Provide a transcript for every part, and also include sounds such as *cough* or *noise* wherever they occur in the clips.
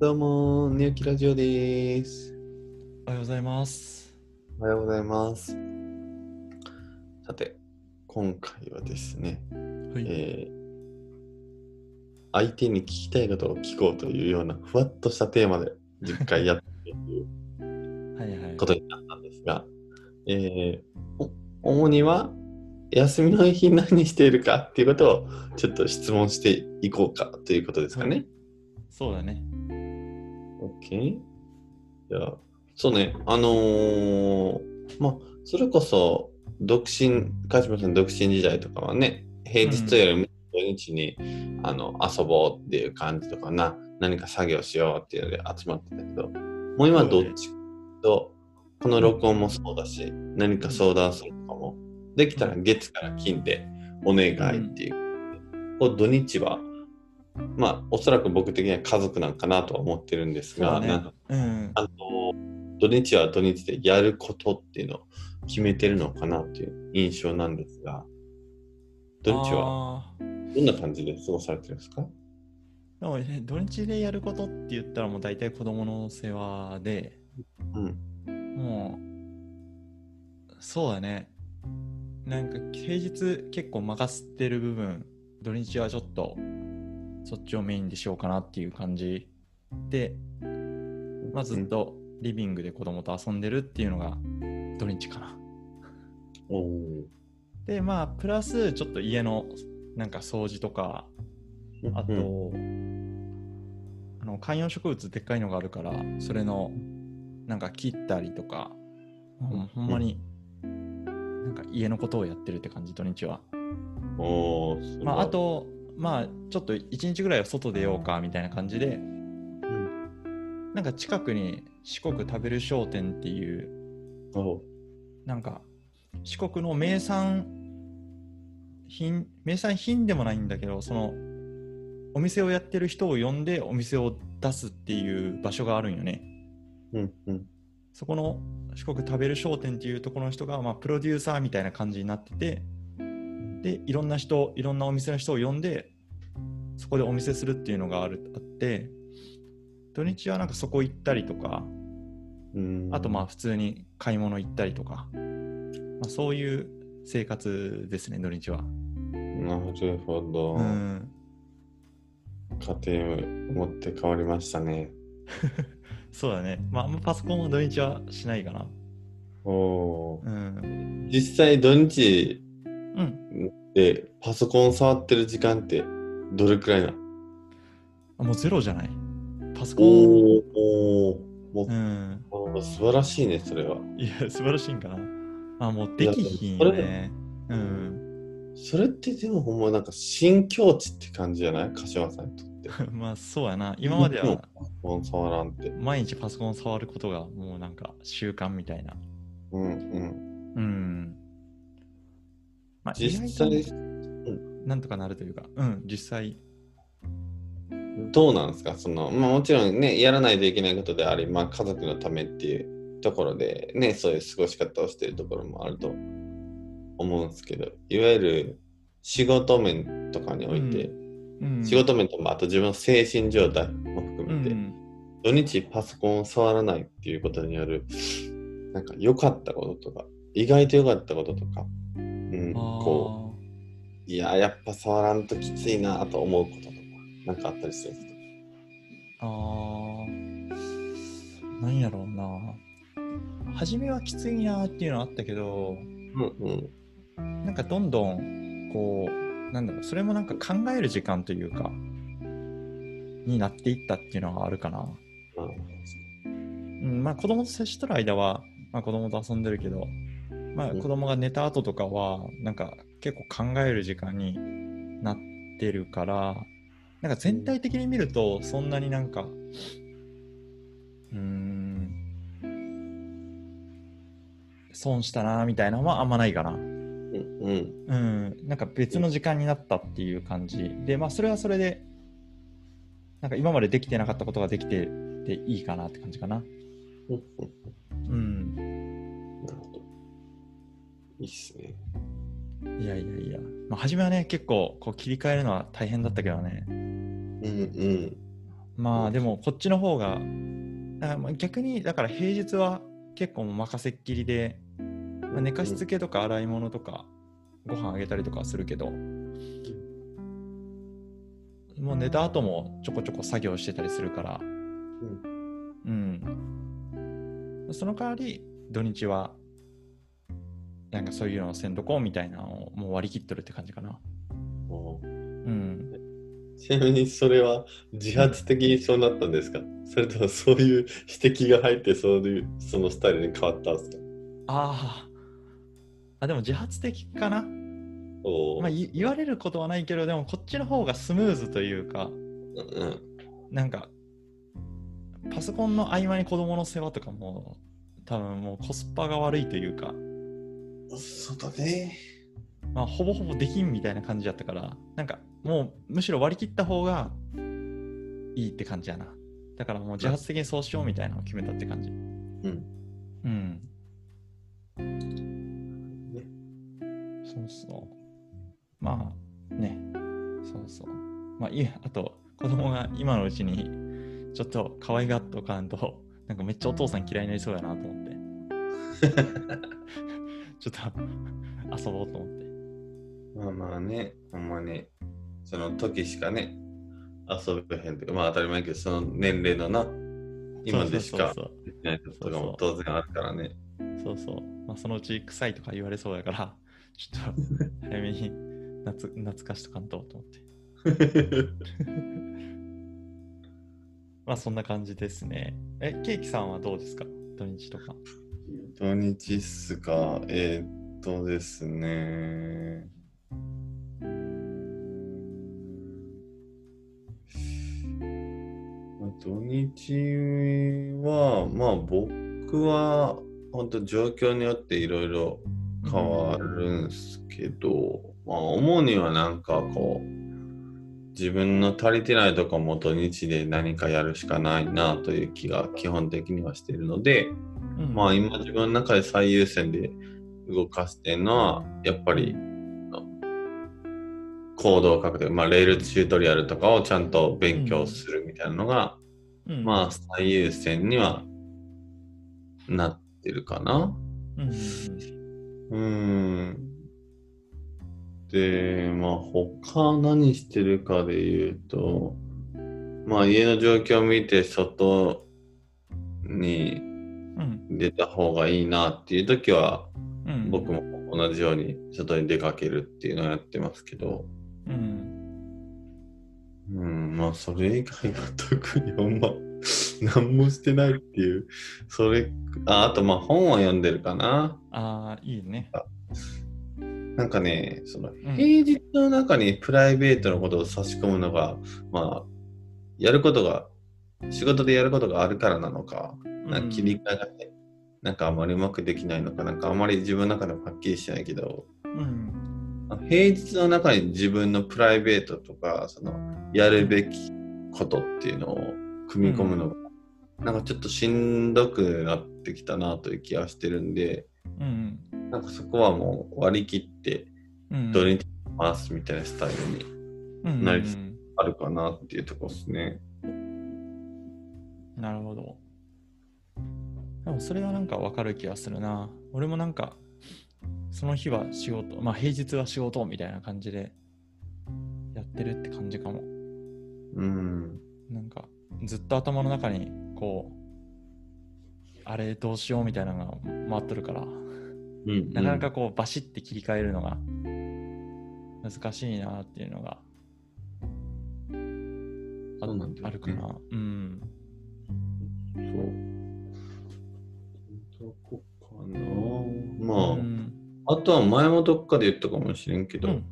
どうも、寝起きラジオです。おはようございます。おはようございます。さて、今回はですね、はい。えー相手に聞きたいことを聞こうというようなふわっとしたテーマで10回やっていくという *laughs* はいはい。ことになったんですが、えーお主には休みの日何しているかっていうことをちょっと質問していこうかということですかね。そうだね。OK? じゃあ、そうね、あのーまあ、それこそ、独身、川島さん独身時代とかはね、平日よりも土日に、あの遊ぼうっていう感じとかな、何か作業しようっていうので集まってたけど、もう今どっちかと、この録音もそうだし、何か相談するとかも、できたら月から金でお願いっていう。こう土日は、まあ、おそらく僕的には家族なんかなとは思ってるんですが、ねうん。あの土日は土日でやることっていうのを決めてるのかなという印象なんですが、土日ははどんな感じで過ごされてるんですか？でもね土日でやることって言ったらもう大体子供の世話で、うん。もう、そうだね。なんか平日結構任せてる部分、土日はちょっとそっちをメインでしようかなっていう感じ。で、まあ、ずっとリビングで子供と遊んでるっていうのが土日かな。で、まあ、プラスちょっと家のなんか掃除とか、あと、うんあの観葉植物でっかいのがあるから、それのなんか切ったりとか、ほんほんまになんか家のことをやってるって感じ、土日は。おまあ、あ、と、まあ、ちょっと一日ぐらいは外出ようかみたいな感じで、うん。なんか近くに四国食べる商店っていう、おなんか四国の名産品名産品でもないんだけどそのお店をやってる人を呼んでお店を出すっていう場所があるんよね。うんうん。そこの四国食べる商店っていうところの人が、まあ、プロデューサーみたいな感じになっててでいろんな人いろんなお店の人を呼んでそこでお店するっていうのがあるあって土日はなんかそこ行ったりとかうんあとまあ普通に買い物行ったりとか、まあ、そういう生活ですね、土日は。なるほど、うん。家庭を持って変わりましたね *laughs* そうだね。まあ、パソコンは土日はしないかな。おーうん。実際土日うん。でパソコン触ってる時間ってどれくらいなの？あもうゼロじゃない？パソコン。おーおーもううん。素晴らしいねそれはいや、素晴らしいんかな。あ、もうできひんよね。うん。それってでもほんまなんか新境地って感じじゃない？柏さんにとって。*laughs* まあ、そうやな。今まではパソコン触らんって。毎日パソコン触ることがもうなんか習慣みたいな。うんうん。うん。まあ、実際となんとかなるというか、うん、実際。どうなんですか？その、まあもちろんね、やらないといけないことであり、まあ家族のためっていうところでね、そういう過ごし方をしているところもあると思うんですけど、いわゆる仕事面とかにおいて、うん、仕事面と、まあ、あと自分の精神状態も含めて、うん。土日パソコンを触らないっていうことによるなんか良かったこととか意外と良かったこととか、うん、こあう。いややっぱ触らんときついなと思うこととかなんかあったりするんですか？ーあー、なんやろうな。初めはきついなっていうのはあったけど、うんうん。なんかどんどん、こう、なんだろう、それもなんか考える時間というか、になっていったっていうのはあるかな。まあう。ん、まあ子供と接してる間は、まあ子供と遊んでるけど、まあうん。子供が寝た後とかは、なんか結構考える時間になってるから、なんか全体的に見ると、そんなになんか、うーん、損したなみたいなのはあんまないかな。うん、なんか別の時間になったっていう感じ。で、まあそれはそれで、なんか今までできてなかったことができてていいかなって感じかな。っすね。いやいやいや。まあ初めはね、結構こう切り替えるのは大変だったけどね。うんうん。まあでもこっちの方があまあ逆にだから平日は結構もう任せっきりで、まあ、寝かしつけとか洗い物とかご飯あげたりとかはするけどもう寝た後もちょこちょこ作業してたりするから。うん、その代わり土日はなんかそういうのをせんとこうみたいなのをもう割り切っとるって感じかな。おうん。ちなみにそれは自発的にそうなったんですか？それともそういう指摘が入ってそういうそのスタイルに変わったんですか？あー。あでも自発的かな？おー。まあ、い言われることはないけどでもこっちの方がスムーズというかうんなんかパソコンの合間に子供の世話とかも多分もうコスパが悪いというか、そうだね。まあ、ほぼほぼできんみたいな感じだったからなんかもうむしろ割り切った方がいいって感じやな。だからもう自発的にそうしようみたいなのを決めたって感じ。うん。うん。ね。そうそう。まあね。そうそう。まあいいあと子供が今のうちにちょっと可愛がっとかんとなんかめっちゃお父さん嫌いになりそうやなと思って *laughs* ちょっと遊ぼうと思って。まあまあね、ほんまに、その時しかね、遊べへんとか、まあ当たり前やけど、その年齢のな、今でしかそうできないこととかも当然あるからね。そうそう。そう、まあ、そのうち臭いとか言われそうやからちょっと早めに *laughs* 懐懐かしとかんとと思って。*laughs* まあそんな感じですね。えケーキさんはどうですか？土日とか土日っすか、えー、っとですね。まあ土日は、まあ僕は本当状況によっていろいろ変わるんすけど、まあ主にはなんかこう、自分の足りてないとこも土日で何かやるしかないなという気が基本的にはしているので、うんまあ今自分の中で最優先で動かしてるのはやっぱりあ行動を書くというかまあレールチュートリアルとかをちゃんと勉強するみたいなのが、うんまあ最優先にはなってるかな。うんうーん。で、まあ他何してるかで言うと、まあ家の状況を見て外にうん出た方がいいなっていう時は、うん。僕も同じように外に出かけるっていうのをやってますけど、うん。うん、まあそれ以外は特にほんま *laughs* 何もしてないっていう、それ、ああとまあ本を読んでるかな。ああいいね。なんかね、その平日の中にプライベートのことを差し込むのが、まあ、やることが、仕事でやることがあるからなのか、なんか切り替えがね、なんかあまりうまくできないのか、なんかあまり自分の中でもはっきりしてないけど、うん。平日の中に自分のプライベートとか、その、やるべきことっていうのを組み込むのが、なんかちょっとしんどくなってきたなという気がしてるんで、うん。なんかそこはもう割り切って、うん。土日回すみたいなスタイルにうん。なりつあるかなっていうところですね。なるほど。でもそれはなんかわかる気がするな。俺もなんか、その日は仕事、まあ平日は仕事みたいな感じでやってるって感じかも。うん。なんか、ずっと頭の中に、こう、あれどうしようみたいなのが回っとるから、うん、なかなかこう、バシッて切り替えるのが難しいなっていうのがああるかな。うん。とは前もどっかで言ったかもしれんけど、うん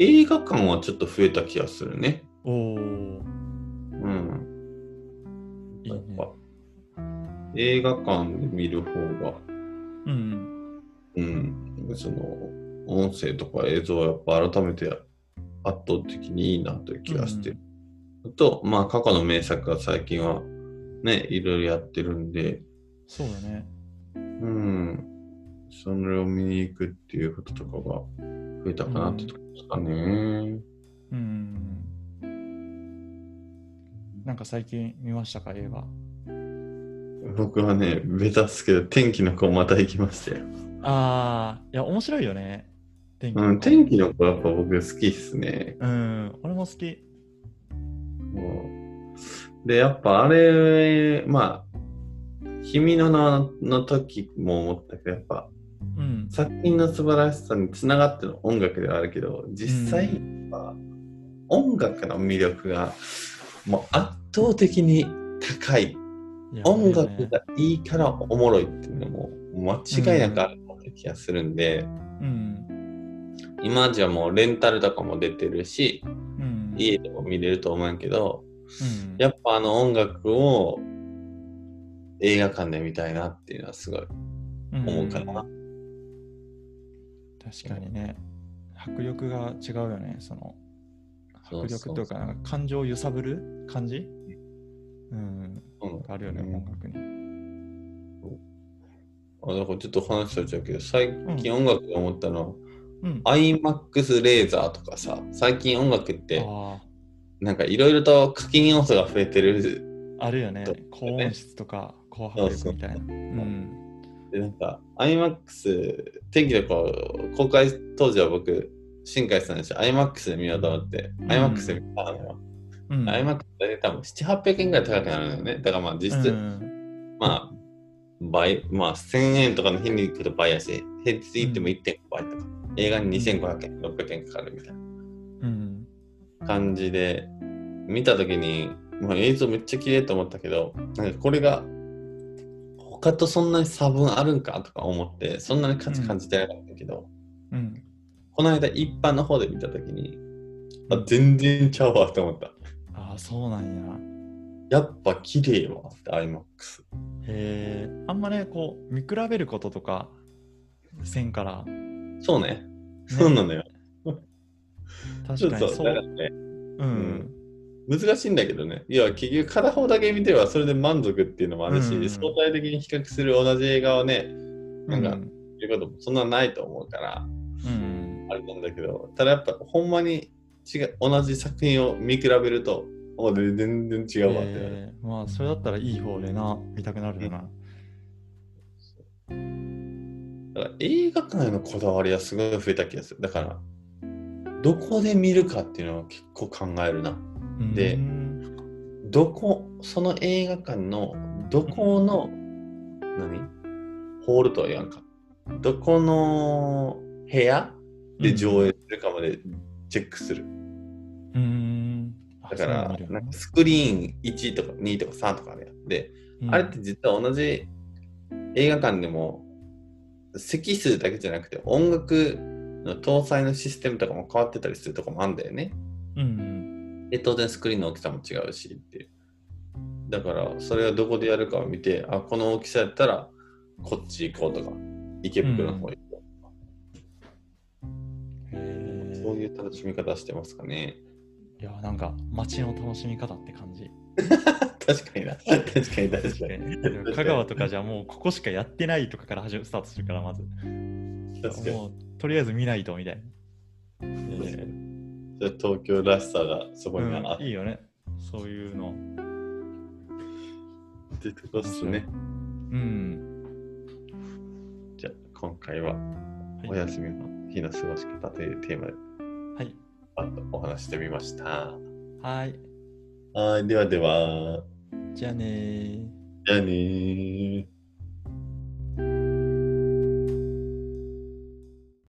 映画館はちょっと増えた気がするね。おーうん。いいね映画館で見る方が、うん。うん、その、音声とか映像はやっぱ改めて圧倒的にいいなという気がしてる。あと、まあ過去の名作が最近はね、いろいろやってるんで、そうだね。うん。それを見に行くっていうこととかが増えたかなってとこですかね。うん。なんか最近見ましたか、映画？僕はね、ベタっすけど、天気の子また行きましたよ。ああ、いや、面白いよね。天気の子うん、天気の子やっぱ僕好きっすね。うん、俺も好き。で、やっぱあれ、まあ、君の名の時も思ったけど、やっぱうん。作品の素晴らしさにつながっての音楽ではあるけど、実際は音楽の魅力がもう圧倒的に高い。いや音楽がいいからおもろいっていうのも間違いなくあるような気がするんで、うん。今じゃもうレンタルとかも出てるし、うん。家でも見れると思うんやけど、うん、やっぱあの音楽を映画館で見たいなっていうのはすごい思うかな。ん確かにね。迫力が違うよね。その、迫力というか、感情を揺さぶる感じ？うん。うんあるよね、うん音楽に。あだからちょっと話しちゃうけど、最近音楽で思ったのは、うん。iMAX レーザーとかさ、最近音楽ってあなんかいろいろと課金要素が増えてる。あ、あるよね。高音質とか高迫力みたいな。うん。で、なんか iMAX、天気の子公開当時は僕、新海さんでし iMAX で見ようと思って、ん iMAX で見たのよ。うん。iMAX で多分7、800円ぐらい高くなるんだよね。だからまあ実質、うんまあ、倍、まあ1000円とかの日に行くと倍やし、平日行っても1.5倍とか、映画に2500円、600円かかるみたいうん。な感じで、見たときに、まあ、映像めっちゃ綺麗と思ったけど、なんかこれが、他とそんなに差分あるんかとか思って、そんなに価値感じてなかったけど、うん。この間一般の方で見たときに、あ全然ちゃうわって思った。ああ、そうなんやっぱ綺麗わって、IMAX。や。へえ。あんまね、こう、見比べることとか、せんから、そうね。そうなのよ。確かにそう。だからね、うん。難しいんだけどね。いや、結局片方だけ見てはそれで満足っていうのもあるし、うん相対的に比較する同じ映画をね、なんかうんいうこともそんなないと思うから、うん。あれなんだけど、ただやっぱほんまに違う同じ作品を見比べると、お全然違うわって。えーまあ、それだったらいい方でな、見たくなるよな。だから映画館へのこだわりはすごい増えた気がする。だから、どこで見るかっていうのは結構考えるな。でうんどこ、その映画館のどこの、何？ホールとは言わんか。どこの部屋？で上映するかまでチェックする。うん。あだから、そうなんかスクリーン1とか2とか3とかあるやん。で、うんあれって実は同じ映画館でも席数だけじゃなくて音楽の搭載のシステムとかも変わってたりするとこもあるんだよね。うん。で、当然スクリーンの大きさも違うしっていう。だから、それをどこでやるかを見て、あ、この大きさやったら、こっち行こうとか、池袋の方行こへう。えそういう楽しみ方してますかね。いや、なんか、街の楽しみ方って感じ。*laughs* 確かにな。確かに確かに。香川とかじゃもうここしかやってないとかから始めスタートするから、まず。もう、とりあえず見ないとみたいな。えーじゃあ東京らしさがそこにはあっうんいいよね。そういうの。てとこっすね。うん。じゃあ今回ははいお休みの日の過ごし方というテーマではい。あとお話してみました。はい。はい、ではでは、じゃあねー。じゃあねー。